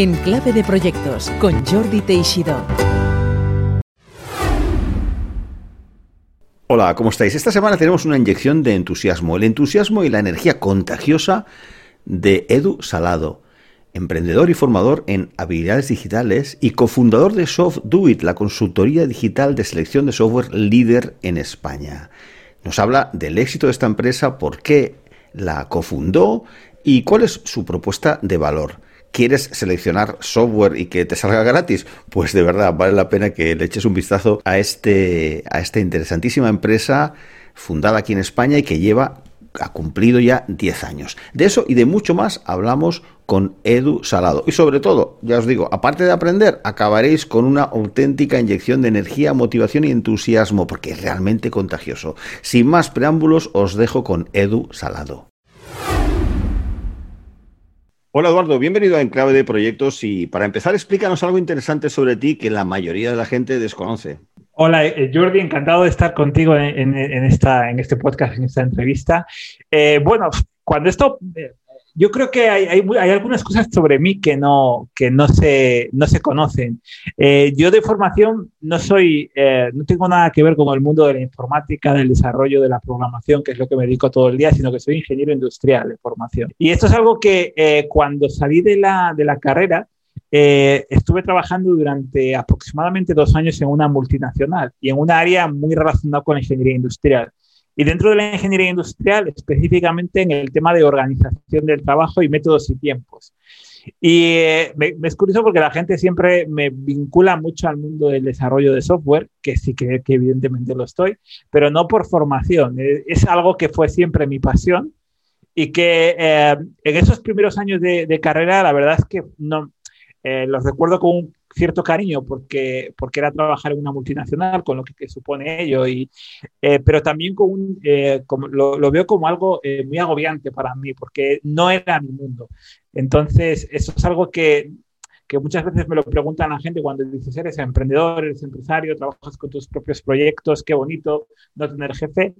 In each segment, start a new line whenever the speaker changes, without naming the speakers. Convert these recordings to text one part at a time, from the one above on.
En Clave de Proyectos con Jordi Teixidó.
Hola, ¿cómo estáis? Esta semana tenemos una inyección de entusiasmo, el entusiasmo y la energía contagiosa de Edu Salado, emprendedor y formador en habilidades digitales y cofundador de SoftDoIt, la consultoría digital de selección de software líder en España. Nos habla del éxito de esta empresa, por qué la cofundó y cuál es su propuesta de valor. ¿Quieres seleccionar software y que te salga gratis? Pues de verdad vale la pena que le eches un vistazo a, este, a esta interesantísima empresa fundada aquí en España y que lleva ha cumplido ya 10 años. De eso y de mucho más hablamos con Edu Salado. Y sobre todo, ya os digo, aparte de aprender, acabaréis con una auténtica inyección de energía, motivación y entusiasmo, porque es realmente contagioso. Sin más preámbulos, os dejo con Edu Salado. Hola Eduardo, bienvenido a Enclave de Proyectos y para empezar explícanos algo interesante sobre ti que la mayoría de la gente desconoce.
Hola eh, Jordi, encantado de estar contigo en, esta, en este podcast, en esta entrevista. Eh, bueno, cuando esto eh, yo creo que hay, hay, algunas cosas sobre mí que no, que no, se, no se conocen. Eh, yo de formación no soy, eh, no tengo nada que ver con el mundo de la informática, del desarrollo, de la programación, que es lo que me dedico todo el día, sino que soy ingeniero industrial de formación. Y esto es algo que eh, cuando salí de la, de la carrera, estuve trabajando durante aproximadamente dos años en una multinacional y en un área muy relacionada con la ingeniería industrial. Y dentro de la ingeniería industrial, específicamente en el tema de organización del trabajo y métodos y tiempos. Y eh, me, es curioso porque la gente siempre me vincula mucho al mundo del desarrollo de software, que sí que, evidentemente lo estoy, pero no por formación. Eh, es, algo que fue siempre mi pasión y que eh, en esos primeros años de, carrera, la verdad es que no, los recuerdo con un cierto cariño porque, porque era trabajar en una multinacional, con lo que, supone ello, y, eh, pero también con un, eh, lo, veo como algo eh, muy agobiante para mí, porque no era mi mundo. Entonces, eso es algo que, que muchas veces me lo preguntan la gente cuando dices, eres emprendedor, eres empresario, trabajas con tus propios proyectos, qué bonito no tener jefe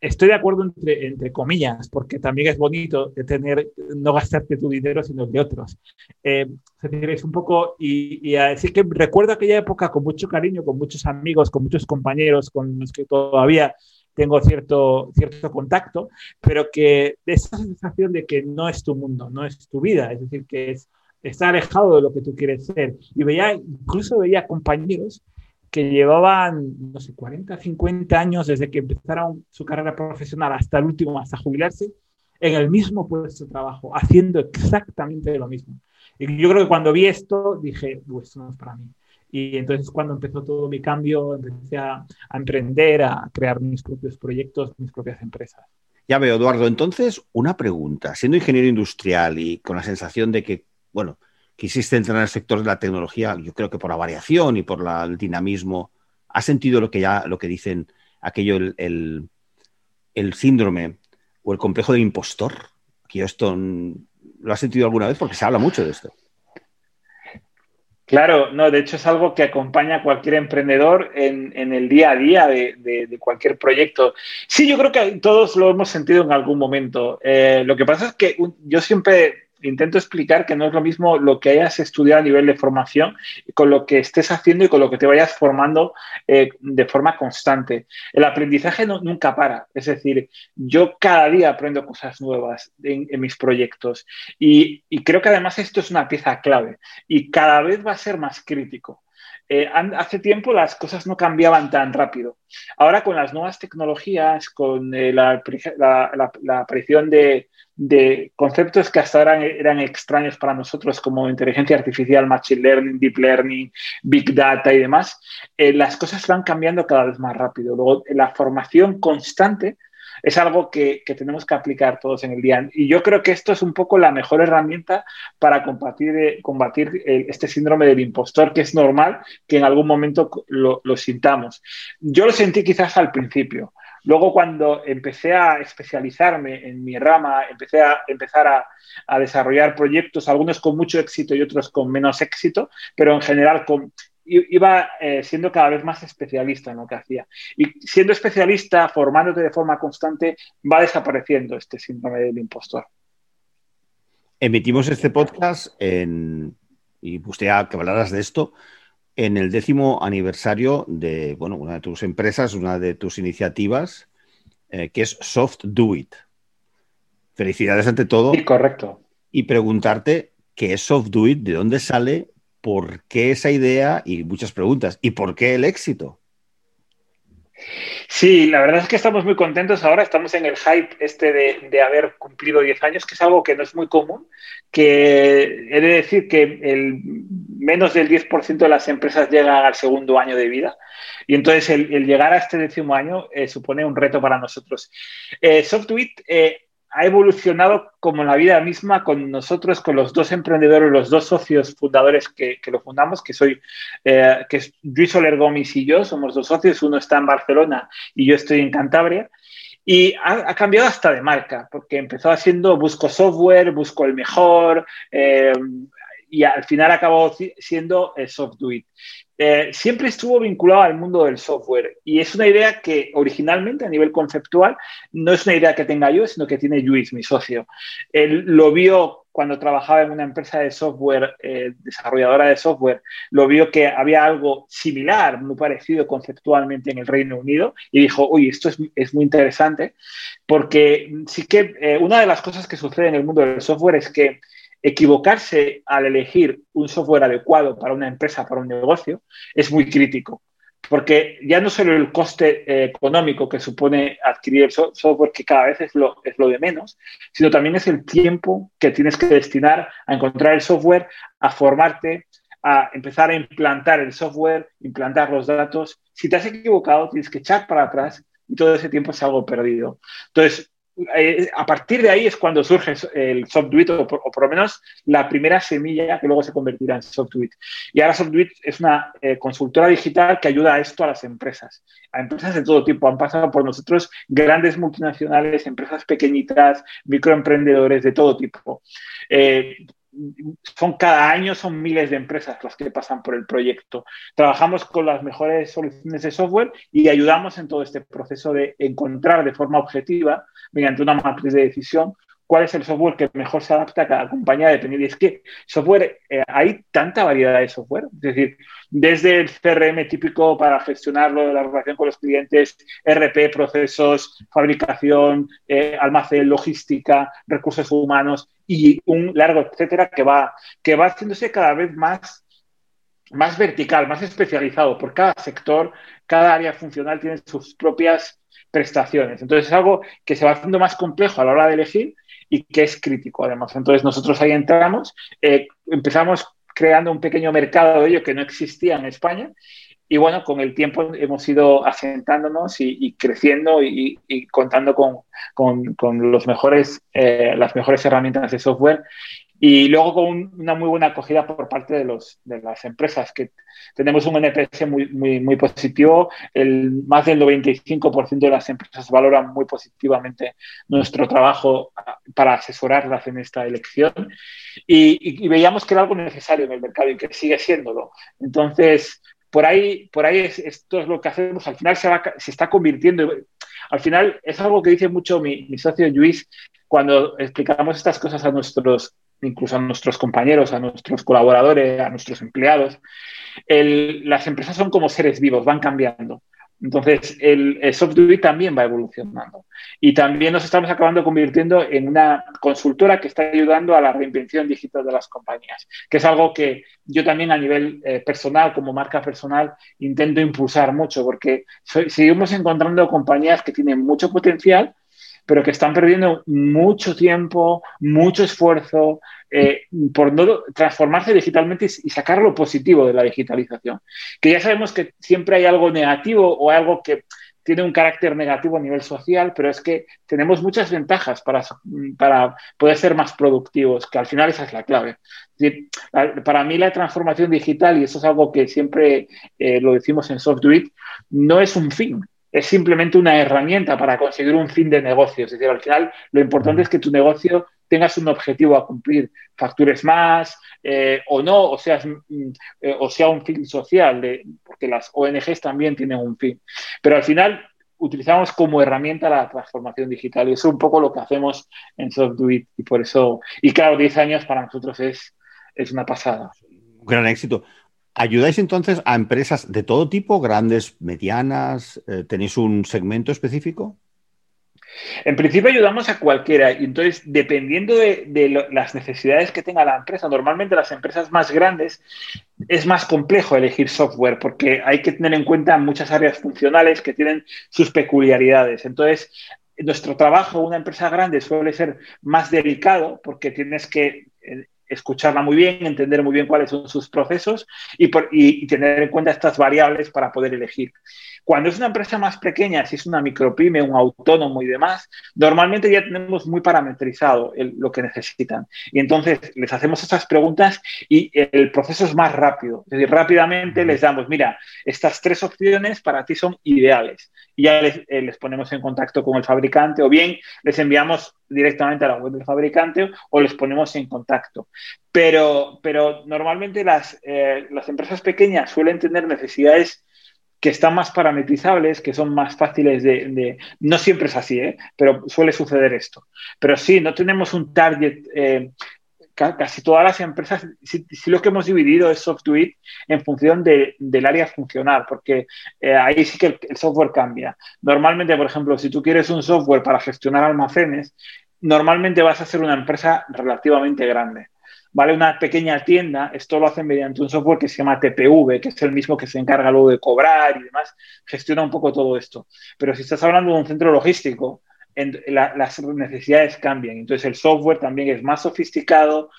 estoy de acuerdo entre, entre comillas, porque también es bonito tener, no gastarte tu dinero, sino el de otros. Eh, es un poco, y, y a decir que recuerdo aquella época con mucho cariño, con muchos amigos, con muchos compañeros con los que todavía tengo cierto, cierto contacto, pero que esa sensación de que no es tu mundo, no es tu vida, es decir, que es, está alejado de lo que tú quieres ser. Y veía, incluso veía compañeros que llevaban, no sé, 40, 50 años desde que empezaron su carrera profesional hasta el último, hasta jubilarse, en el mismo puesto de trabajo, haciendo exactamente lo mismo. Y yo creo que cuando vi esto, dije, pues no es para mí. Y entonces cuando empezó todo mi cambio, empecé a emprender, a crear mis propios proyectos, mis propias empresas.
Ya veo, Eduardo. Entonces, una pregunta. Siendo ingeniero industrial y con la sensación de que, bueno, quisiste entrar en el sector de la tecnología, yo creo que por la variación y por el dinamismo, ¿has sentido lo que ya lo que dicen aquello, el, síndrome o el complejo del impostor? Que esto lo has sentido alguna vez porque se habla mucho de esto.
Claro, no, de hecho es algo que acompaña a cualquier emprendedor en, el día a día de, cualquier proyecto. Sí, yo creo que todos lo hemos sentido en algún momento. Eh, lo que pasa es que yo siempre intento explicar que no es lo mismo lo que hayas estudiado a nivel de formación con lo que estés haciendo y con lo que te vayas formando eh, de forma constante. El aprendizaje nunca para, es decir, yo cada día aprendo cosas nuevas en, mis proyectos y, creo que además esto es una pieza clave y cada vez va a ser más crítico. Eh, hace tiempo las cosas no cambiaban tan rápido. Ahora con las nuevas tecnologías, con eh, la, aparición de, conceptos que hasta ahora eran extraños para nosotros como inteligencia artificial, machine learning, deep learning, big data y demás, eh, las cosas van cambiando cada vez más rápido. Luego, la formación constante es algo que, tenemos que aplicar todos en el día. Y yo creo que esto es un poco la mejor herramienta para combatir, eh, combatir este síndrome del impostor, que es normal que en algún momento lo, sintamos. Yo lo sentí quizás al principio. Luego, cuando empecé a especializarme en mi rama, empecé a empezar a, desarrollar proyectos, algunos con mucho éxito y otros con menos éxito, pero en general iba eh, siendo cada vez más especialista en lo que hacía. Y siendo especialista, formándote de forma constante, va desapareciendo este síndrome del impostor.
Emitimos este podcast en, y gustaría que hablaras de esto en el décimo aniversario de bueno, una de tus empresas, una de tus iniciativas, eh, que es Soft Do It. Felicidades ante todo.
Sí, correcto.
Y preguntarte qué es Soft Do It, de dónde sale, por qué esa idea y muchas preguntas. ¿Y por qué el éxito?
Sí, la verdad es que estamos muy contentos ahora, estamos en el hype este de, haber cumplido 10 años, que es algo que no es muy común, que he de decir que el menos del 10% de las empresas llegan al segundo año de vida y entonces el, llegar a este décimo año eh, supone un reto para nosotros. Eh, eh, ha evolucionado como la vida misma con nosotros, con los dos emprendedores, los dos socios fundadores que, lo fundamos, que soy, eh, que es Luis Soler Gómez y yo, somos dos socios, uno está en Barcelona y yo estoy en Cantabria. Y ha, cambiado hasta de marca, porque empezó haciendo busco software, busco el mejor, eh, y al final acabó siendo el SoftDuit. Eh, siempre estuvo vinculado al mundo del software y es una idea que originalmente a nivel conceptual no es una idea que tenga yo, sino que tiene Luis, mi socio. Él lo vio cuando trabajaba en una empresa de software, eh, desarrolladora de software, lo vio que había algo similar, muy parecido conceptualmente en el Reino Unido y dijo, uy, esto es, muy interesante porque sí que eh, una de las cosas que sucede en el mundo del software es que equivocarse al elegir un software adecuado para una empresa, para un negocio, es muy crítico. Porque ya no solo el coste eh, económico que supone adquirir el software, que cada vez es lo, es lo de menos, sino también es el tiempo que tienes que destinar a encontrar el software, a formarte, a empezar a implantar el software, implantar los datos. Si te has equivocado, tienes que echar para atrás y todo ese tiempo es algo perdido. Entonces, eh, a partir de ahí es cuando surge el SoftDuit, o, por lo menos la primera semilla que luego se convertirá en SoftDuit. Y ahora SoftDuit es una eh, consultora digital que ayuda a esto a las empresas, a empresas de todo tipo. Han pasado por nosotros grandes multinacionales, empresas pequeñitas, microemprendedores de todo tipo. Eh, son cada año son miles de empresas las que pasan por el proyecto. Trabajamos con las mejores soluciones de software y ayudamos en todo este proceso de encontrar de forma objetiva, mediante una matriz de decisión, cuál es el software que mejor se adapta a cada compañía dependiendo. Es que software, eh, hay tanta variedad de software, es decir, desde el CRM típico para gestionarlo, la relación con los clientes, RP, procesos, fabricación, eh, almacén, logística, recursos humanos y un largo etcétera que va, que va haciéndose cada vez más más vertical, más especializado, por cada sector, cada área funcional tiene sus propias prestaciones. Entonces es algo que se va haciendo más complejo a la hora de elegir y que es crítico además. Entonces nosotros ahí entramos, eh, empezamos creando un pequeño mercado de ello que no existía en España y bueno, con el tiempo hemos ido asentándonos y, creciendo y, contando con, con, los mejores, eh, las mejores herramientas de software y luego con una muy buena acogida por parte de, los, de las empresas, que tenemos un NPS muy, muy, muy positivo. El, más del 95% de las empresas valoran muy positivamente nuestro trabajo ah, para asesorarlas en esta elección. Y, veíamos que era algo necesario en el mercado y que sigue siéndolo. Entonces, por ahí, por ahí esto es lo que hacemos. Al final se, va, está convirtiendo. Al final es algo que dice mucho mi, mi socio Luis cuando explicamos estas cosas a nuestros incluso a nuestros compañeros, a nuestros colaboradores, a nuestros empleados. las empresas son como seres vivos, van cambiando. Entonces, el, software también va evolucionando. Y también nos estamos acabando convirtiendo en una consultora que está ayudando a la reinvención digital de las compañías, que es algo que yo también a nivel eh, personal, como marca personal, intento impulsar mucho, porque seguimos encontrando compañías que tienen mucho potencial, pero que están perdiendo mucho tiempo, mucho esfuerzo eh, por no transformarse digitalmente y, sacar lo positivo de la digitalización. Que ya sabemos que siempre hay algo negativo o algo que tiene un carácter negativo a nivel social, pero es que tenemos muchas ventajas para, para poder ser más productivos, que al final esa es la clave. para mí la transformación digital, y eso es algo que siempre eh, lo decimos en Software, no es un fin, es simplemente una herramienta para conseguir un fin de negocio. Es decir, al final lo importante es que tu negocio tengas un objetivo a cumplir, factures más eh, o no, o, mm, eh, o sea un fin social, porque las ONGs también tienen un fin. Pero al final utilizamos como herramienta la transformación digital y eso es un poco lo que hacemos en SoftDuit y por eso, y claro, 10 años para nosotros es, es una pasada.
Un gran éxito. ¿Ayudáis entonces a empresas de todo tipo, grandes, medianas? Eh, ¿Tenéis un segmento específico?
En principio ayudamos a cualquiera y entonces dependiendo de, las necesidades que tenga la empresa, normalmente las empresas más grandes es más complejo elegir software porque hay que tener en cuenta muchas áreas funcionales que tienen sus peculiaridades. Entonces, nuestro trabajo, una empresa grande, suele ser más delicado porque tienes que eh, escucharla muy bien, entender muy bien cuáles son sus procesos y, tener en cuenta estas variables para poder elegir. Cuando es una empresa más pequeña, si es una micropyme, un autónomo y demás, normalmente ya tenemos muy parametrizado lo que necesitan. Y entonces les hacemos estas preguntas y el proceso es más rápido. Es decir, rápidamente les damos, mira, estas tres opciones para ti son ideales. Y ya les, eh, les ponemos en contacto con el fabricante o bien les enviamos directamente a la web del fabricante o les ponemos en contacto. Pero, pero normalmente las, eh, las empresas pequeñas suelen tener necesidades que están más parametrizables, que son más fáciles de... no siempre es así, ¿eh? pero suele suceder esto. Pero sí, no tenemos un target. Eh, casi todas las empresas, sí, lo que hemos dividido es SoftWeek en función del área funcional, porque eh, ahí sí que el, software cambia. Normalmente, por ejemplo, si tú quieres un software para gestionar almacenes, normalmente vas a ser una empresa relativamente grande. ¿Vale? Una pequeña tienda, esto lo hacen mediante un software que se llama TPV, que es el mismo que se encarga luego de cobrar y demás, gestiona un poco todo esto. Pero si estás hablando de un centro logístico, las necesidades cambian. Entonces el software también es más sofisticado,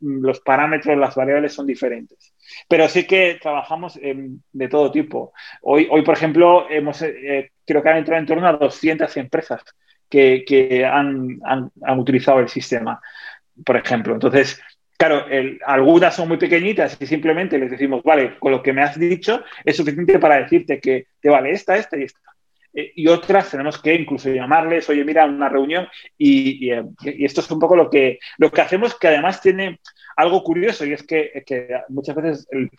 los parámetros, las variables son diferentes. Pero sí que trabajamos de todo tipo. Hoy, hoy por ejemplo, hemos, eh, creo que han entrado en torno a 200 empresas que, han, han, utilizado el sistema, por ejemplo. Entonces, Claro, algunas son muy pequeñitas y simplemente les decimos, vale, con lo que me has dicho es suficiente para decirte que te vale esta, esta y esta. Eh, y otras tenemos que incluso llamarles, oye, mira, una reunión y, eh, esto es un poco lo que, lo que hacemos que además tiene algo curioso y es que, muchas veces el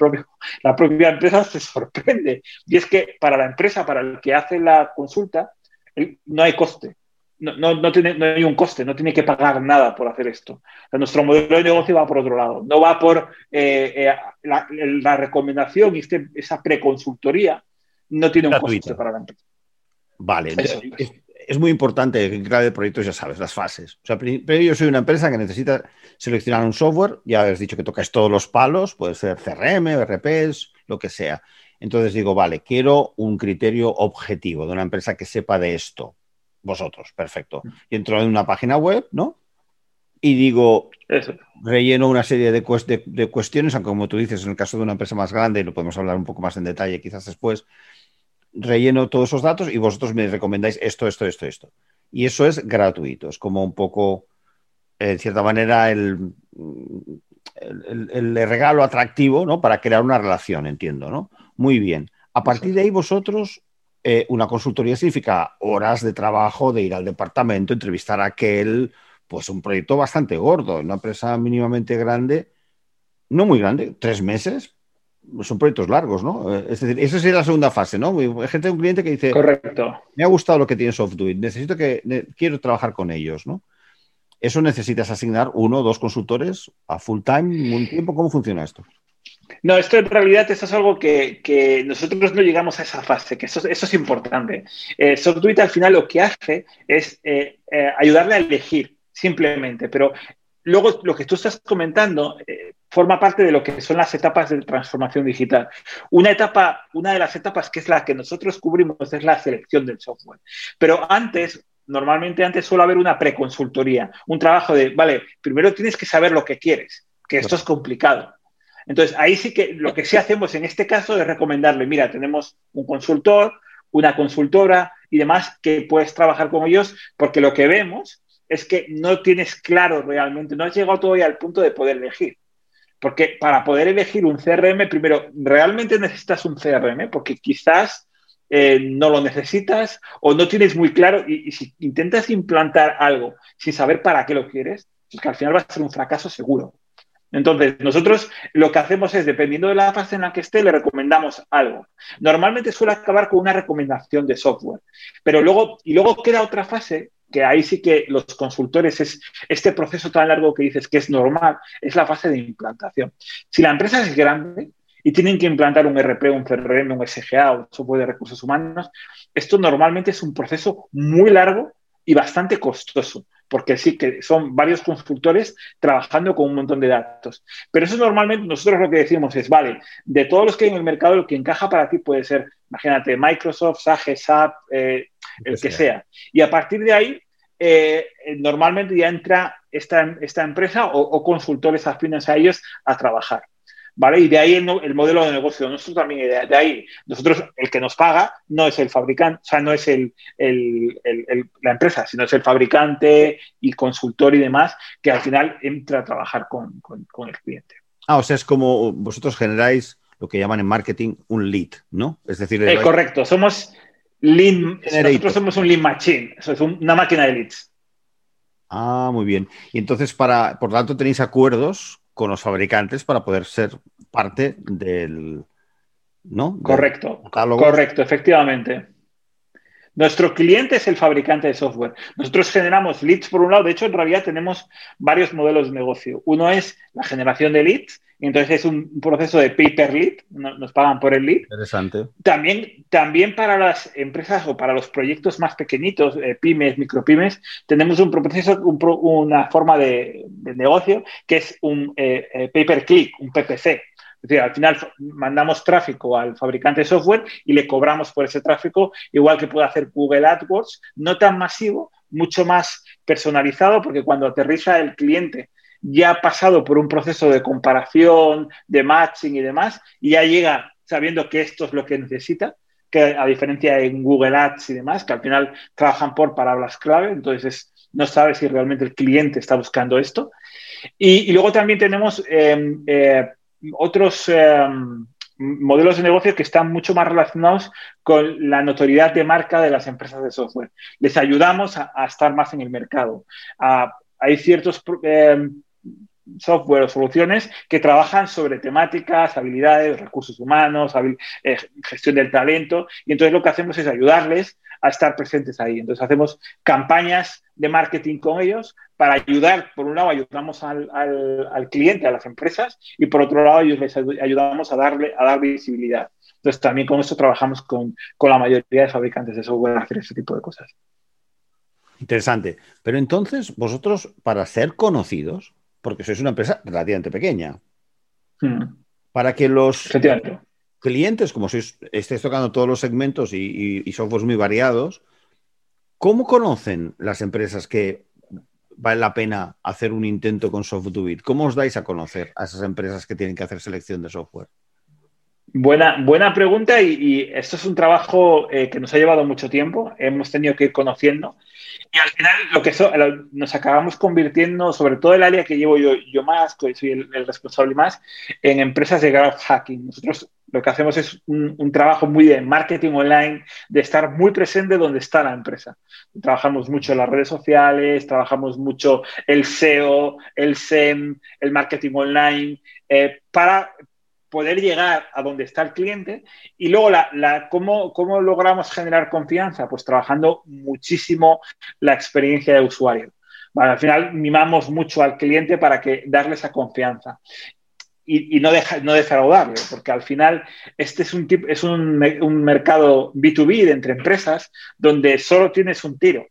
la propia empresa se sorprende. Y es que para la empresa, para el que hace la consulta, no hay coste no, no, no, tiene, no hay un coste, no tiene que pagar nada por hacer esto. nuestro modelo de negocio va por otro lado, no va por eh, eh, la, recomendación y este, esa preconsultoría, no tiene un coste para la empresa.
Vale, es, muy importante en de proyectos, ya sabes, las fases. O sea, primero yo soy una empresa que necesita seleccionar un software, ya habéis dicho que tocáis todos los palos, puede ser CRM, RPs, lo que sea. Entonces digo, vale, quiero un criterio objetivo de una empresa que sepa de esto vosotros, perfecto. Y entro en una página web, ¿no? Y digo, relleno una serie de, cuestiones, aunque como tú dices, en el caso de una empresa más grande, lo podemos hablar un poco más en detalle quizás después, relleno todos esos datos y vosotros me recomendáis esto, esto, esto, esto. Y eso es gratuito, es como un poco, en cierta manera, el, el, regalo atractivo, ¿no? Para crear una relación, entiendo, ¿no? Muy bien. A partir de ahí vosotros eh, una consultoría significa horas de trabajo, de ir al departamento, entrevistar a aquel, pues un proyecto bastante gordo, una empresa mínimamente grande, no muy grande, tres meses, son proyectos largos, ¿no? Eh, es decir, esa sería la segunda fase, ¿no? Hay gente, un cliente que dice,
correcto,
me ha gustado lo que tiene SoftDuit, necesito que, quiero trabajar con ellos, ¿no? Eso necesitas asignar uno o dos consultores a full time, un tiempo, ¿cómo funciona esto?
No, esto en realidad esto es algo que, nosotros no llegamos a esa fase, que eso, eso es importante. Eh, al final lo que hace es eh, eh, ayudarle a elegir, simplemente, pero luego lo que tú estás comentando eh, forma parte de lo que son las etapas de transformación digital. Una etapa, una de las etapas que es la que nosotros cubrimos es la selección del software. Pero antes, normalmente antes suele haber una preconsultoría, un trabajo de, vale, primero tienes que saber lo que quieres, que esto es complicado. Entonces, ahí sí que lo que sí hacemos en este caso es recomendarle, mira, tenemos un consultor, una consultora y demás que puedes trabajar con ellos porque lo que vemos es que no tienes claro realmente, no has llegado todavía al punto de poder elegir. Porque para poder elegir un CRM, primero, realmente necesitas un CRM porque quizás eh, no lo necesitas o no tienes muy claro y, si intentas implantar algo sin saber para qué lo quieres, es que al final va a ser un fracaso seguro. Entonces, nosotros lo que hacemos es, dependiendo de la fase en la que esté, le recomendamos algo. Normalmente suele acabar con una recomendación de software, pero luego, y luego queda otra fase que ahí sí que los consultores es este proceso tan largo que dices que es normal, es la fase de implantación. Si la empresa es grande y tienen que implantar un RP, un CRM, un SGA o software de recursos humanos, esto normalmente es un proceso muy largo y bastante costoso, porque sí que son varios consultores trabajando con un montón de datos. Pero eso normalmente nosotros lo que decimos es, vale, de todos los que hay en el mercado, lo que encaja para ti puede ser, imagínate, Microsoft, SAP, SAP, eh, el que sea. Y a partir de ahí, eh, normalmente ya entra esta, esta empresa o, consultores afines a ellos a trabajar. ¿Vale? Y de ahí el, modelo de negocio. Nosotros también, de, ahí, nosotros, el que nos paga no es el fabricante, o sea, no es el, la empresa, sino es el fabricante y consultor y demás, que al final entra a trabajar con, el cliente.
Ah, o sea, es como vosotros generáis lo que llaman en marketing un lead, ¿no?
Es decir, eh, correcto, somos Lean, nosotros somos un Lean Machine, eso es una máquina de leads.
Ah, muy bien. Y entonces, para, por tanto, tenéis acuerdos con los fabricantes para poder ser parte del. ¿No?
Correcto. correcto, efectivamente. Nuestro cliente es el fabricante de software. Nosotros generamos leads por un lado. De hecho, en realidad tenemos varios modelos de negocio. Uno es la generación de leads entonces es un proceso de pay per lead, nos pagan por el lead.
Interesante.
También, también para las empresas o para los proyectos más pequeñitos, eh, pymes, micropymes, tenemos un proceso, una forma de, negocio que es un eh, eh, pay per click, un PPC. Es decir, al final mandamos tráfico al fabricante de software y le cobramos por ese tráfico, igual que puede hacer Google AdWords, no tan masivo, mucho más personalizado, porque cuando aterriza el cliente ya ha pasado por un proceso de comparación, de matching y demás, y ya llega sabiendo que esto es lo que necesita, que a diferencia en Google Ads y demás, que al final trabajan por palabras clave, entonces no sabe si realmente el cliente está buscando esto. Y, luego también tenemos em, eh, otros em, modelos de negocio que están mucho más relacionados con la notoriedad de marca de las empresas de software. Les ayudamos a, estar más en el mercado. hay ciertos em, software o soluciones que trabajan sobre temáticas, habilidades, recursos humanos, eh, gestión del talento. Y entonces lo que hacemos es ayudarles a estar presentes ahí. Entonces hacemos campañas de marketing con ellos para ayudar, por un lado ayudamos al, cliente, a las empresas, y por otro lado ellos les ayudamos a darle, a dar visibilidad. Entonces también con esto trabajamos con, con la mayoría de fabricantes de software a hacer ese tipo de cosas.
Interesante. Pero entonces, vosotros, para ser conocidos, porque sois una empresa relativamente pequeña. Hmm. Para que los clientes, como sois, estéis tocando todos los segmentos y, y, softwares muy variados, ¿cómo conocen las empresas que vale la pena hacer un intento con Soft2Bit? ¿Cómo os dais a conocer a esas empresas que tienen que hacer selección de software?
Buena, buena pregunta y, esto es un trabajo eh, que nos ha llevado mucho tiempo, hemos tenido que ir conociendo y al final lo que nos acabamos convirtiendo, sobre todo el área que llevo yo, yo más, que soy el, responsable más, en empresas de growth hacking. Nosotros lo que hacemos es un, trabajo muy de marketing online, de estar muy presente donde está la empresa. Trabajamos mucho en las redes sociales, trabajamos mucho el SEO, el SEM, el marketing online, eh, para poder llegar a donde está el cliente y luego la, ¿cómo, ¿cómo, logramos generar confianza? Pues trabajando muchísimo la experiencia de usuario. al final mimamos mucho al cliente para que darle esa confianza y, no, deja, no defraudarle, porque al final este es un, es un, un mercado B2B de entre empresas donde solo tienes un tiro.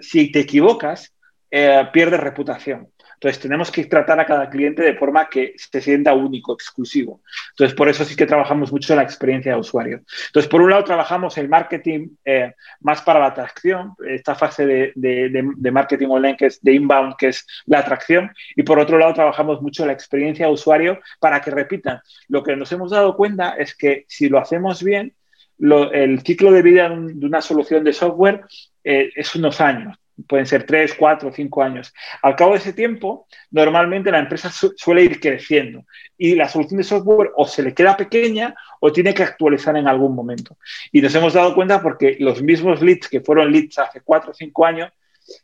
Si te equivocas, eh, pierdes reputación. Entonces, tenemos que tratar a cada cliente de forma que se sienta único, exclusivo. Entonces, por eso sí que trabajamos mucho la experiencia de usuario. Entonces, por un lado, trabajamos el marketing eh, más para la atracción, esta fase de, marketing online que es de inbound, que es la atracción. Y por otro lado, trabajamos mucho la experiencia de usuario para que repitan. Lo que nos hemos dado cuenta es que si lo hacemos bien, el ciclo de vida de una solución de software eh, es unos años pueden ser tres, cuatro, cinco años. Al cabo de ese tiempo, normalmente la empresa suele ir creciendo y la solución de software o se le queda pequeña o tiene que actualizar en algún momento. Y nos hemos dado cuenta porque los mismos leads que fueron leads hace cuatro o cinco años,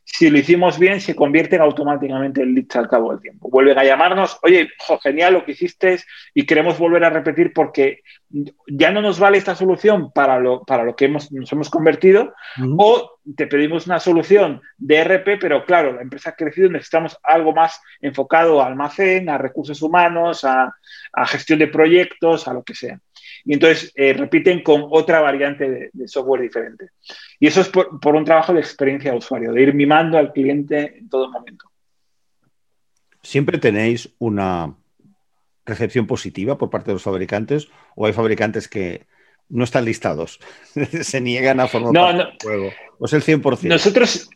si lo hicimos bien, se convierten automáticamente en leads al cabo del tiempo. Vuelven a llamarnos, oye, genial lo que hiciste y queremos volver a repetir porque ya no nos vale esta solución para lo, para lo que hemos, nos hemos convertido o te pedimos una solución de RP, pero claro, la empresa ha crecido, necesitamos algo más enfocado a almacén, a recursos humanos, a, a gestión de proyectos, a lo que sea y entonces eh, repiten con otra variante de, software diferente. Y eso es por, un trabajo de experiencia de usuario, de ir mimando al cliente en todo momento.
¿Siempre tenéis una recepción positiva por parte de los fabricantes o hay fabricantes que no están listados, se niegan a formar parte del juego? ¿O es el 100%?
Nosotros,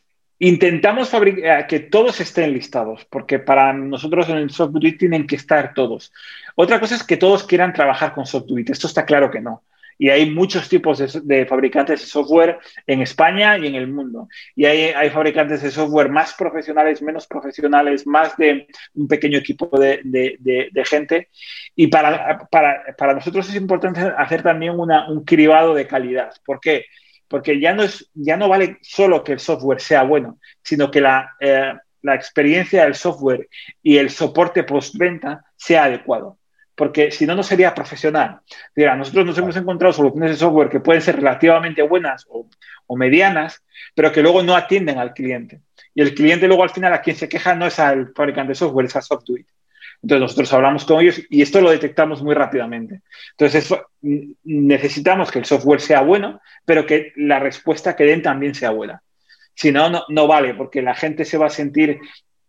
Intentamos eh, que todos estén listados, porque para nosotros en el software tienen que estar todos. Otra cosa es que todos quieran trabajar con software. Esto está claro que no. Y hay muchos tipos de, fabricantes de software en España y en el mundo. Y hay, fabricantes de software más profesionales, menos profesionales, más de un pequeño equipo de, gente. Y para, para, nosotros es importante hacer también un cribado de calidad. ¿Por qué? porque ya no, es, ya no vale solo que el software sea bueno, sino que la, eh, la experiencia del software y el soporte postventa sea adecuado. Porque si no, no sería profesional. Mira, nosotros nos hemos encontrado soluciones de software que pueden ser relativamente buenas o, o medianas, pero que luego no atienden al cliente. Y el cliente luego al final a quien se queja no es al fabricante de software, es a software. Entonces nosotros hablamos con ellos y esto lo detectamos muy rápidamente. Entonces necesitamos que el software sea bueno, pero que la respuesta que den también sea buena. Si no, no, vale, porque la gente se va a sentir...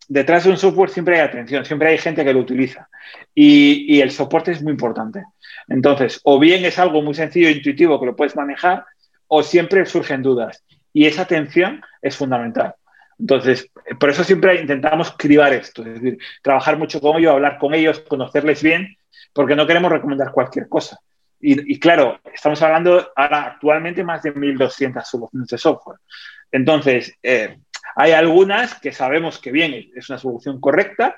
Detrás de un software siempre hay atención, siempre hay gente que lo utiliza y, y el soporte es muy importante. Entonces, o bien es algo muy sencillo e intuitivo que lo puedes manejar, o siempre surgen dudas. Y esa atención es fundamental. Entonces, por eso siempre intentamos cribar esto, es decir, trabajar mucho con ellos, hablar con ellos, conocerles bien, porque no queremos recomendar cualquier cosa. Y, claro, estamos hablando ahora actualmente más de 1.200 soluciones de software. Entonces, eh, hay algunas que sabemos que bien, es una solución correcta,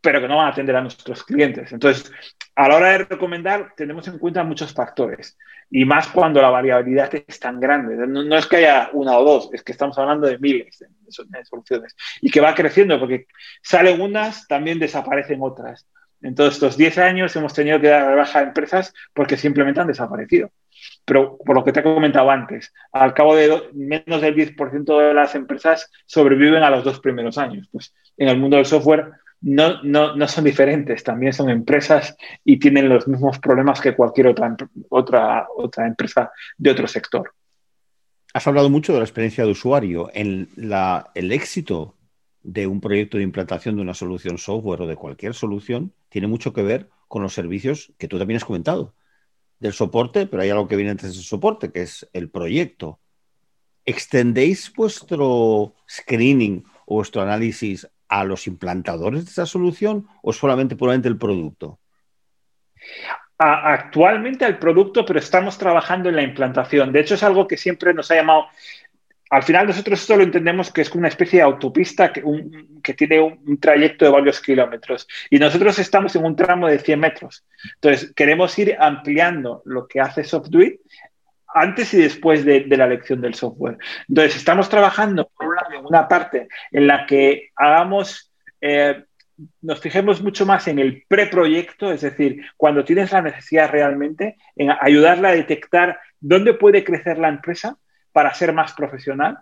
pero que no van a atender a nuestros clientes. Entonces, a la hora de recomendar, tenemos en cuenta muchos factores y más cuando la variabilidad es tan grande. No, es que haya una o dos, es que estamos hablando de miles de, soluciones y que va creciendo porque salen unas, también desaparecen otras. En todos estos 10 años hemos tenido que dar baja a empresas porque simplemente han desaparecido. Pero por lo que te he comentado antes, al cabo de menos del 10% de las empresas sobreviven a los dos primeros años. Pues en el mundo del software no, no, no, son diferentes, también son empresas y tienen los mismos problemas que cualquier otra, otra, otra empresa de otro sector.
Has hablado mucho de la experiencia de usuario. En la, el éxito de un proyecto de implantación de una solución software o de cualquier solución tiene mucho que ver con los servicios que tú también has comentado. Del soporte, pero hay algo que viene antes del soporte, que es el proyecto. ¿Extendéis vuestro screening o vuestro análisis a los implantadores de esa solución o solamente puramente el producto?
Actualmente al producto, pero estamos trabajando en la implantación. De hecho, es algo que siempre nos ha llamado. Al final, nosotros esto lo entendemos que es una especie de autopista que, que tiene un, trayecto de varios kilómetros. Y nosotros estamos en un tramo de 100 metros. Entonces, queremos ir ampliando lo que hace SoftDuit antes y después de, la elección del software. Entonces, estamos trabajando, por una parte en la que hagamos, eh, nos fijemos mucho más en el preproyecto, es decir, cuando tienes la necesidad realmente, en ayudarla a detectar dónde puede crecer la empresa para ser más profesional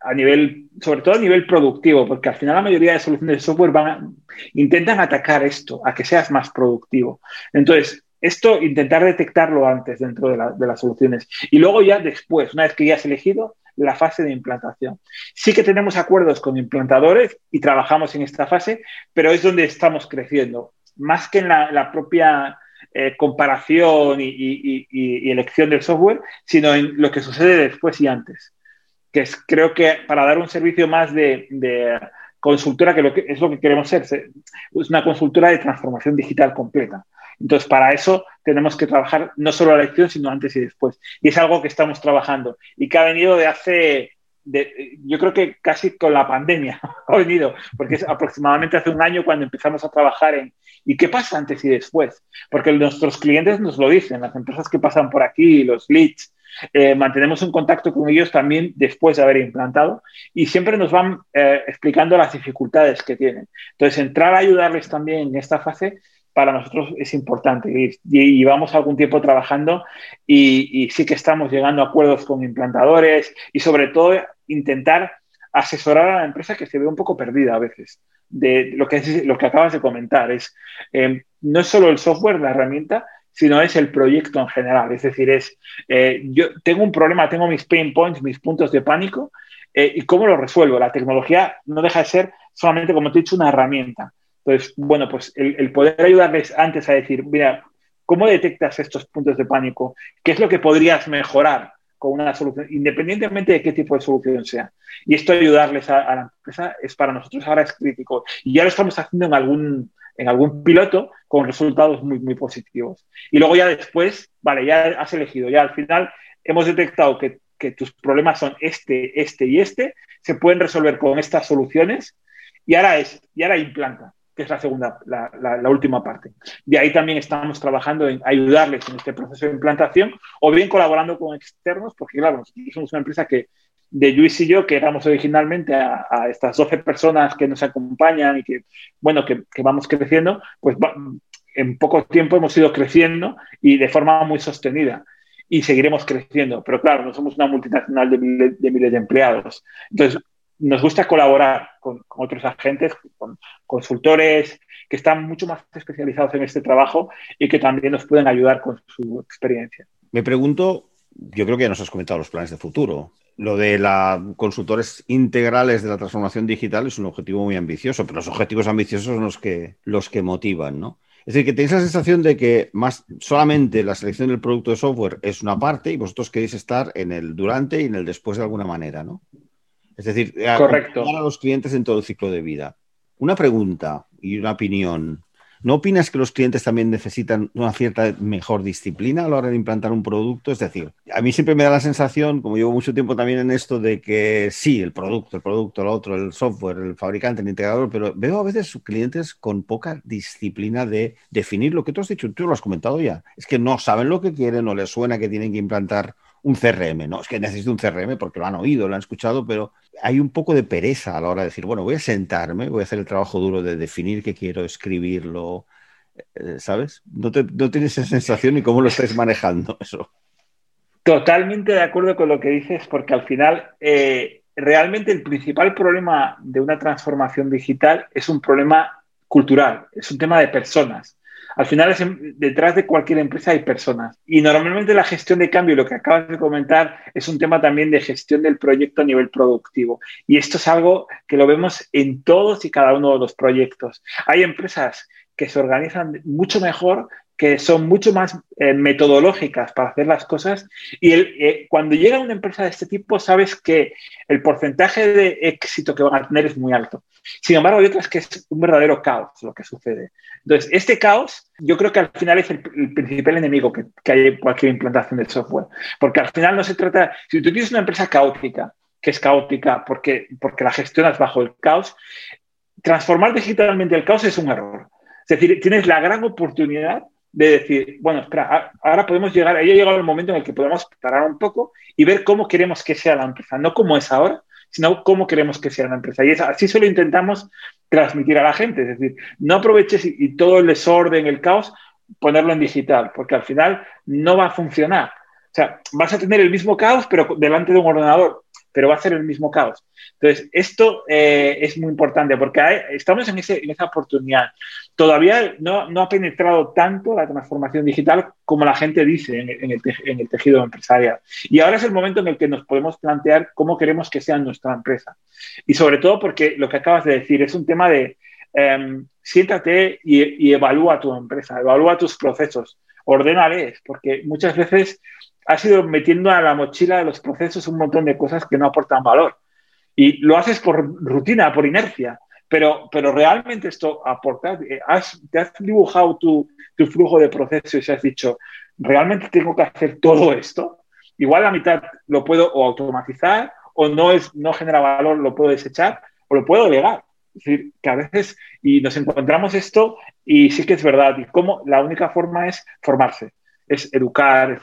a nivel, sobre todo a nivel productivo, porque al final la mayoría de soluciones de software van intentan atacar esto, a que seas más productivo. Entonces, esto intentar detectarlo antes dentro de, las soluciones. Y luego ya después, una vez que ya has elegido, la fase de implantación. Sí que tenemos acuerdos con implantadores y trabajamos en esta fase, pero es donde estamos creciendo. Más que en la, propia eh, comparación y, elección del software, sino en lo que sucede después y antes. Que es, creo que para dar un servicio más de, consultora, que, lo que es lo que queremos ser, es una consultora de transformación digital completa. Entonces, para eso tenemos que trabajar no solo la lección, sino antes y después. Y es algo que estamos trabajando y que ha venido de hace, yo creo que casi con la pandemia ha venido, porque es aproximadamente hace un año cuando empezamos a trabajar en ¿y qué pasa antes y después? Porque nuestros clientes nos lo dicen, las empresas que pasan por aquí, los leads, eh, mantenemos un contacto con ellos también después de haber implantado y siempre nos van eh, explicando las dificultades que tienen. Entonces, entrar a ayudarles también en esta fase para nosotros es importante y, llevamos algún tiempo trabajando y, y, sí que estamos llegando a acuerdos con implantadores y sobre todo intentar asesorar a la empresa que se ve un poco perdida a veces de lo que, es, lo que acabas de comentar. Es, eh, no es solo el software, la herramienta, sino es el proyecto en general. Es decir, es, eh, yo tengo un problema, tengo mis pain points, mis puntos de pánico, eh, ¿y cómo lo resuelvo? La tecnología no deja de ser solamente, como te he dicho, una herramienta. Entonces, bueno, pues el, poder ayudarles antes a decir, mira, ¿cómo detectas estos puntos de pánico? ¿Qué es lo que podrías mejorar? con una solución, independientemente de qué tipo de solución sea. Y esto ayudarles a, la empresa es para nosotros ahora es crítico. Y ya lo estamos haciendo en algún, en algún piloto con resultados muy, muy positivos. Y luego ya después, vale, ya has elegido, ya al final hemos detectado que, tus problemas son este, este y este, se pueden resolver con estas soluciones y ahora es, y ahora implanta que es la segunda, la, última parte. De ahí también estamos trabajando en ayudarles en este proceso de implantación o bien colaborando con externos, porque claro, somos una empresa que de Luis y yo, que éramos originalmente a, estas 12 personas que nos acompañan y que, bueno, que, vamos creciendo, pues en poco tiempo hemos ido creciendo y de forma muy sostenida y seguiremos creciendo. Pero claro, no somos una multinacional de miles de, empleados. Entonces, nos gusta colaborar con, otros agentes, con consultores que están mucho más especializados en este trabajo y que también nos pueden ayudar con su experiencia.
Me pregunto, yo creo que ya nos has comentado los planes de futuro. Lo de la consultores integrales de la transformación digital es un objetivo muy ambicioso, pero los objetivos ambiciosos son los que, los que motivan, ¿no? Es decir, que tenéis la sensación de que más solamente la selección del producto de software es una parte y vosotros queréis estar en el durante y en el después de alguna manera, ¿no? Es decir,
Correcto.
a los clientes en todo el ciclo de vida. Una pregunta y una opinión. ¿No opinas que los clientes también necesitan una cierta mejor disciplina a la hora de implantar un producto? Es decir, a mí siempre me da la sensación, como llevo mucho tiempo también en esto, de que sí, el producto, el producto, el otro, el software, el fabricante, el integrador, pero veo a veces clientes con poca disciplina de definir lo que tú has dicho, tú lo has comentado ya. Es que no saben lo que quieren, o les suena que tienen que implantar un CRM, ¿no? Es que necesito un CRM porque lo han oído, lo han escuchado, pero hay un poco de pereza a la hora de decir, bueno, voy a sentarme, voy a hacer el trabajo duro de definir qué quiero, escribirlo, eh, ¿sabes? No, tienes esa sensación y cómo lo estáis manejando eso.
Totalmente de acuerdo con lo que dices, porque al final eh, realmente el principal problema de una transformación digital es un problema cultural, es un tema de personas. Al final, detrás de cualquier empresa hay personas. Y normalmente la gestión de cambio, lo que acabas de comentar, es un tema también de gestión del proyecto a nivel productivo. Y esto es algo que lo vemos en todos y cada uno de los proyectos. Hay empresas que se organizan mucho mejor que son mucho más eh, metodológicas para hacer las cosas. Y eh, cuando llega una empresa de este tipo, sabes que el porcentaje de éxito que van a tener es muy alto. Sin embargo, hay otras que es un verdadero caos lo que sucede. Entonces, este caos yo creo que al final es el, principal enemigo que, que, hay en cualquier implantación de software. Porque al final no se trata, si tú tienes una empresa caótica, que es caótica porque, porque la gestionas bajo el caos, transformar digitalmente el caos es un error. Es decir, tienes la gran oportunidad de decir, bueno, espera, ahora podemos llegar, ahí ha llegado el momento en el que podemos parar un poco y ver cómo queremos que sea la empresa, no cómo es ahora, sino cómo queremos que sea la empresa. Y es, así solo intentamos transmitir a la gente, es decir, no aproveches y, todo el desorden, el caos, ponerlo en digital, porque al final no va a funcionar. O sea, vas a tener el mismo caos, pero delante de un ordenador pero va a ser el mismo caos. Entonces, esto eh, es muy importante porque estamos en, esa oportunidad. Todavía no, ha penetrado tanto la transformación digital como la gente dice en, el, tejido empresarial. Y ahora es el momento en el que nos podemos plantear cómo queremos que sea nuestra empresa. Y sobre todo porque lo que acabas de decir es un tema de em, siéntate y, y evalúa tu empresa, evalúa tus procesos, ordénales, porque muchas veces has ido metiendo a la mochila de los procesos un montón de cosas que no aportan valor. Y lo haces por rutina, por inercia. Pero, pero realmente esto aporta. Eh, te has dibujado tu, flujo de procesos y has dicho, ¿realmente tengo que hacer todo esto? Igual la mitad lo puedo o automatizar o no, es, no genera valor, lo puedo desechar o lo puedo delegar. Es decir, que a veces, y nos encontramos esto y sí que es verdad, y como la única forma es formarse, es educar, es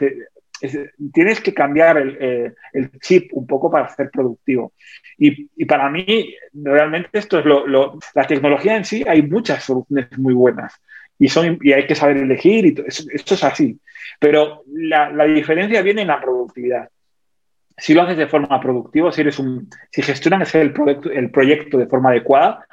tienes que cambiar el, el, chip un poco para ser productivo. Y, y para mí, realmente esto es lo, lo, la tecnología en sí, hay muchas soluciones muy buenas y, son, y hay que saber elegir, y esto es así. Pero la, la, diferencia viene en la productividad. Si lo haces de forma productiva, si, eres un, si gestionas el, proyecto, el proyecto de forma adecuada,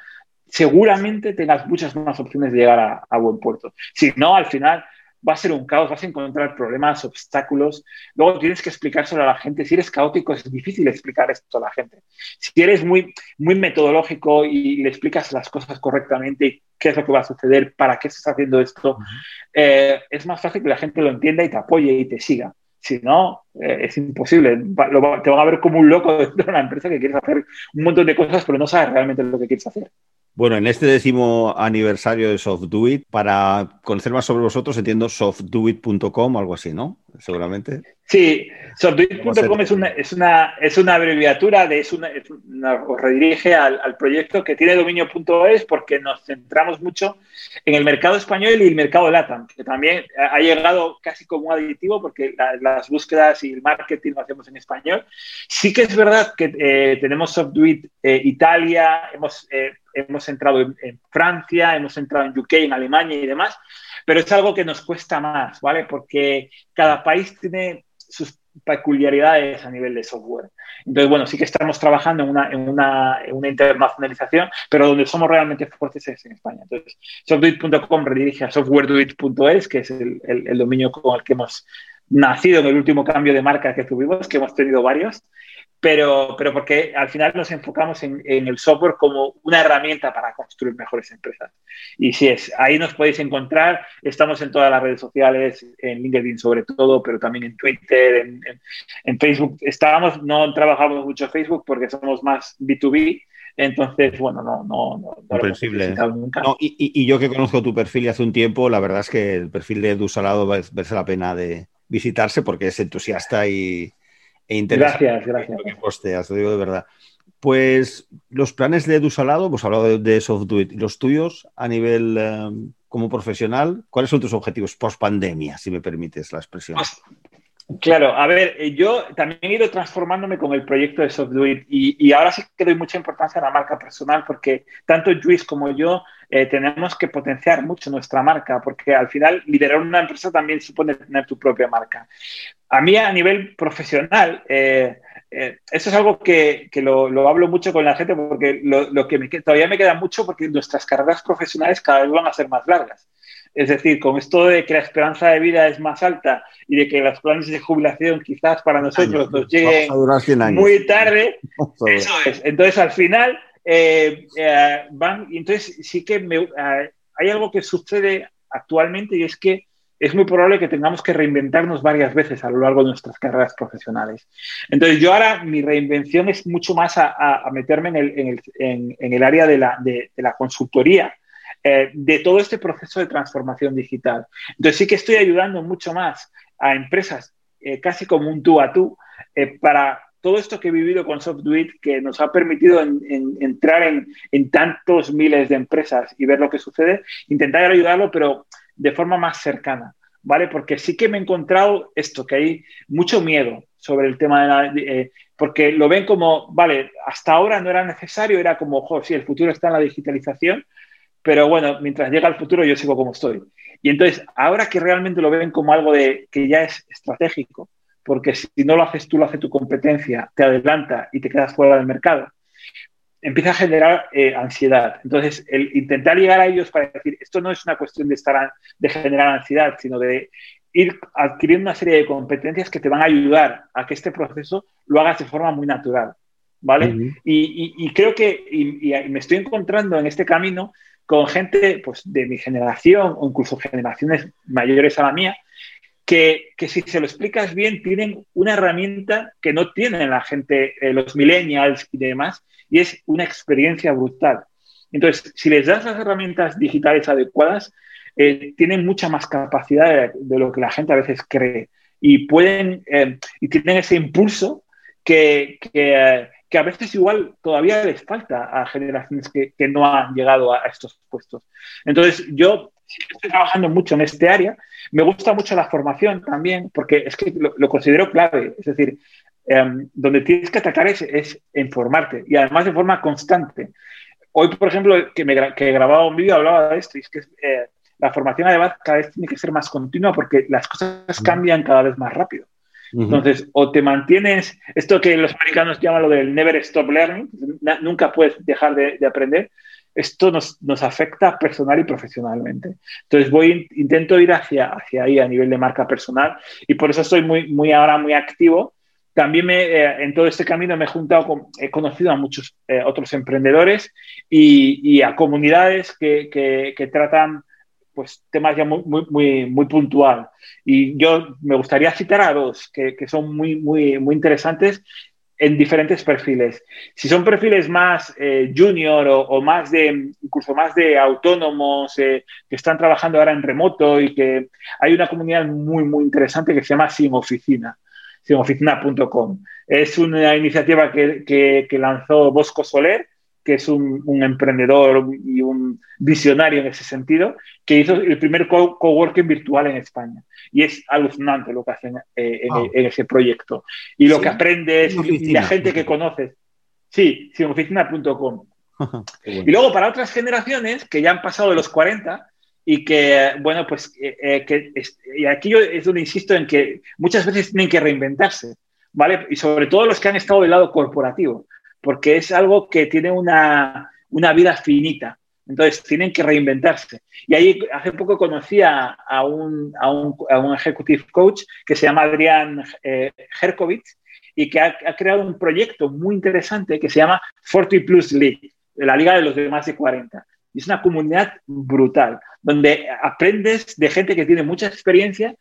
seguramente tengas muchas más opciones de llegar a, a buen puerto. Si no, al final va a ser un caos, vas a encontrar problemas, obstáculos. Luego tienes que explicárselo a la gente. Si eres caótico, es difícil explicar esto a la gente. Si eres muy, muy metodológico y le explicas las cosas correctamente, qué es lo que va a suceder, para qué estás haciendo esto, eh, es más fácil que la gente lo entienda y te apoye y te siga. Si no, eh, es imposible. te van a ver como un loco dentro de una empresa que quieres hacer un montón de cosas, pero no sabes realmente lo que quieres hacer.
Bueno, en este décimo aniversario de SoftDoIt, para conocer más sobre vosotros, entiendo softdoit.com o algo así, ¿no? Seguramente.
Sí, softdoit.com es una, es, una, es una abreviatura, de, es una, os redirige al, proyecto que tiene dominio.es porque nos centramos mucho en el mercado español y el mercado LATAM, que también ha llegado casi como un aditivo porque las búsquedas y el marketing lo hacemos en español. Sí que es verdad que eh, tenemos SoftDoit eh, Italia, hemos... Eh, hemos entrado en, Francia, hemos entrado en UK, en Alemania y demás, pero es algo que nos cuesta más, ¿vale? Porque cada país tiene sus peculiaridades a nivel de software. Entonces, bueno, sí que estamos trabajando en una, en una, internacionalización, pero donde somos realmente fuertes es en España. Entonces, softduit.com redirige a softwareduit.es, que es el, el, el, dominio con el que hemos nacido en el último cambio de marca que tuvimos, que hemos tenido varios pero, pero porque al final nos enfocamos en, el software como una herramienta para construir mejores empresas. Y sí es, ahí nos podéis encontrar, estamos en todas las redes sociales, en LinkedIn sobre todo, pero también en Twitter, en, Facebook. Estábamos, no trabajamos mucho en Facebook porque somos más B2B, entonces, bueno, no, no, no,
Comprensible. No, y, y, yo que conozco tu perfil y hace un tiempo, la verdad es que el perfil de Edu Salado merece la pena de visitarse porque es entusiasta y, e
Gracias, gracias.
que posteas, lo digo de verdad. Pues los planes de Edu Salado, hemos hablado de, de SoftDuit, los tuyos a nivel eh, como profesional, ¿cuáles son tus objetivos post pandemia, si me permites la expresión? Pues,
claro, a ver, eh, yo también he ido transformándome con el proyecto de SoftDuit y, y ahora sí que doy mucha importancia a la marca personal porque tanto Luis como yo eh, tenemos que potenciar mucho nuestra marca, porque al final liderar una empresa también supone tener tu propia marca. A mí a nivel profesional, eh, eh, eso es algo que, que lo, lo, hablo mucho con la gente, porque lo, lo que me, todavía me queda mucho, porque nuestras carreras profesionales cada vez van a ser más largas. Es decir, con esto de que la esperanza de vida es más alta y de que los planes de jubilación quizás para nosotros nos lleguen muy tarde, eso es. Entonces, al final, eh, eh, van, y entonces sí que me, eh, hay algo que sucede actualmente y es que es muy probable que tengamos que reinventarnos varias veces a lo largo de nuestras carreras profesionales. Entonces, yo ahora mi reinvención es mucho más a, meterme en el, área de la, consultoría, eh, de todo este proceso de transformación digital. Entonces, sí que estoy ayudando mucho más a empresas, eh, casi como un tú a tú, eh, para todo esto que he vivido con SoftDuit, que nos ha permitido en, en, entrar en, en, tantos miles de empresas y ver lo que sucede, intentar ayudarlo, pero de forma más cercana, ¿vale? Porque sí que me he encontrado esto, que hay mucho miedo sobre el tema de la... Eh, porque lo ven como, vale, hasta ahora no era necesario, era como, ojo, sí, el futuro está en la digitalización, pero bueno, mientras llega el futuro yo sigo como estoy. Y entonces, ahora que realmente lo ven como algo de que ya es estratégico, porque si no lo haces tú, lo hace tu competencia, te adelanta y te quedas fuera del mercado, empieza a generar eh, ansiedad. Entonces, el intentar llegar a ellos para decir, esto no es una cuestión de, estar de generar ansiedad, sino de ir adquiriendo una serie de competencias que te van a ayudar a que este proceso lo hagas de forma muy natural. ¿Vale? Uh -huh. y, y, y, creo que y, y, me estoy encontrando en este camino con gente pues, de mi generación o incluso generaciones mayores a la mía, que, que, si se lo explicas bien, tienen una herramienta que no tienen la gente, eh, los millennials y demás, y es una experiencia brutal. Entonces, si les das las herramientas digitales adecuadas, eh, tienen mucha más capacidad de, lo que la gente a veces cree y pueden eh, y tienen ese impulso que, que, que, a veces igual todavía les falta a generaciones que, que no han llegado a, estos puestos. Entonces, yo estoy trabajando mucho en este área. Me gusta mucho la formación también, porque es que lo, considero clave. Es decir, em, donde tienes que atacar es, es en formarte y además de forma constante. Hoy, por ejemplo, que, me, que he grabado un vídeo hablaba de esto, y es que eh, la formación además cada vez tiene que ser más continua porque las cosas cambian cada vez más rápido. Entonces, o te mantienes, esto que los americanos llaman lo del never stop learning, nunca puedes dejar de, aprender, esto nos, nos, afecta personal y profesionalmente. Entonces, voy, intento ir hacia, hacia ahí a nivel de marca personal y por eso estoy muy, muy ahora muy activo. También me, eh, en todo este camino me he juntado con, he conocido a muchos eh, otros emprendedores y, y a comunidades que, que, que tratan pues temas ya muy, muy, muy, puntual. Y yo me gustaría citar a dos que, que, son muy, muy, muy interesantes en diferentes perfiles. Si son perfiles más eh, junior o, más de, incluso más de autónomos eh, que están trabajando ahora en remoto y que hay una comunidad muy, muy interesante que se llama Sin Oficina, sinoficina.com. Es una iniciativa que, lanzó Bosco Soler que es un, emprendedor y un visionario en ese sentido, que hizo el primer coworking virtual en España. Y es alucinante lo que hacen eh, en, ese proyecto. Y lo que aprende es la gente que conoces. Sí, sinoficina.com. Y luego para otras generaciones que ya han pasado de los 40 y que, bueno, pues eh, eh, que y aquí yo es donde insisto en que muchas veces tienen que reinventarse, ¿vale? Y sobre todo los que han estado del lado corporativo porque es algo que tiene una, vida finita. Entonces, tienen que reinventarse. Y ahí hace poco conocí a, un, a, un, executive coach que se llama Adrián eh, Herkovitz y que ha, creado un proyecto muy interesante que se llama 40 Plus League, la liga de los de más de 40. Y es una comunidad brutal, donde aprendes de gente que tiene mucha experiencia.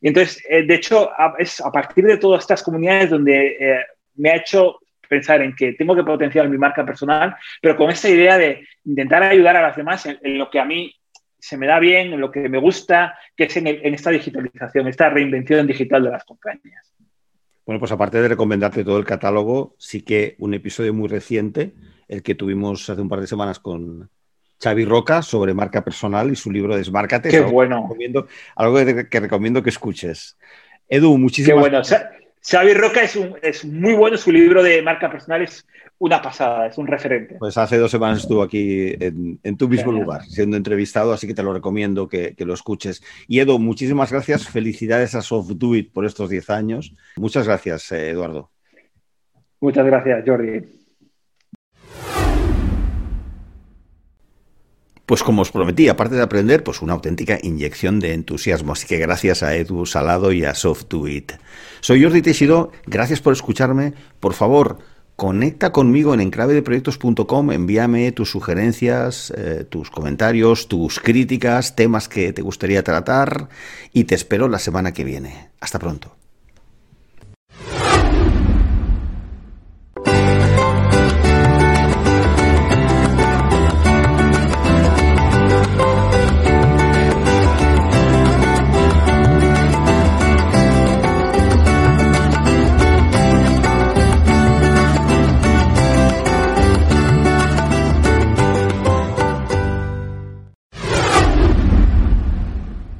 Y entonces, eh, de hecho, es a partir de todas estas comunidades donde eh, me ha hecho pensar en que tengo que potenciar mi marca personal, pero con esa idea de intentar ayudar a las demás en, lo que a mí se me da bien, en lo que me gusta, que es en, esta digitalización, esta reinvención digital de las compañías.
Bueno, pues aparte de recomendarte todo el catálogo, sí que un episodio muy reciente, el que tuvimos hace un par de semanas con Xavi Roca sobre marca personal y su libro Desmárcate.
Qué bueno.
algo que, recomiendo que escuches. Edu, muchísimas
gracias. Qué bueno. Xavi Roca es, un, es muy bueno, su libro de marca personal es una pasada, es un referente.
Pues hace dos semanas estuvo aquí en, tu mismo lugar, siendo entrevistado, así que te lo recomiendo que, lo escuches. Y Edu, muchísimas gracias, felicidades a Soft Do It por estos 10 años. Muchas gracias, eh, Eduardo.
Muchas gracias, Jordi.
Pues como os prometí, aparte de aprender, pues una auténtica inyección de entusiasmo. Así que gracias a Edu Salado y a Soft It. Soy Jordi Teixidó, gracias por escucharme. Por favor, conecta conmigo en enclavedeproyectos.com, envíame tus sugerencias, eh, tus comentarios, tus críticas, temas que te gustaría tratar y te espero la semana que viene. Hasta pronto.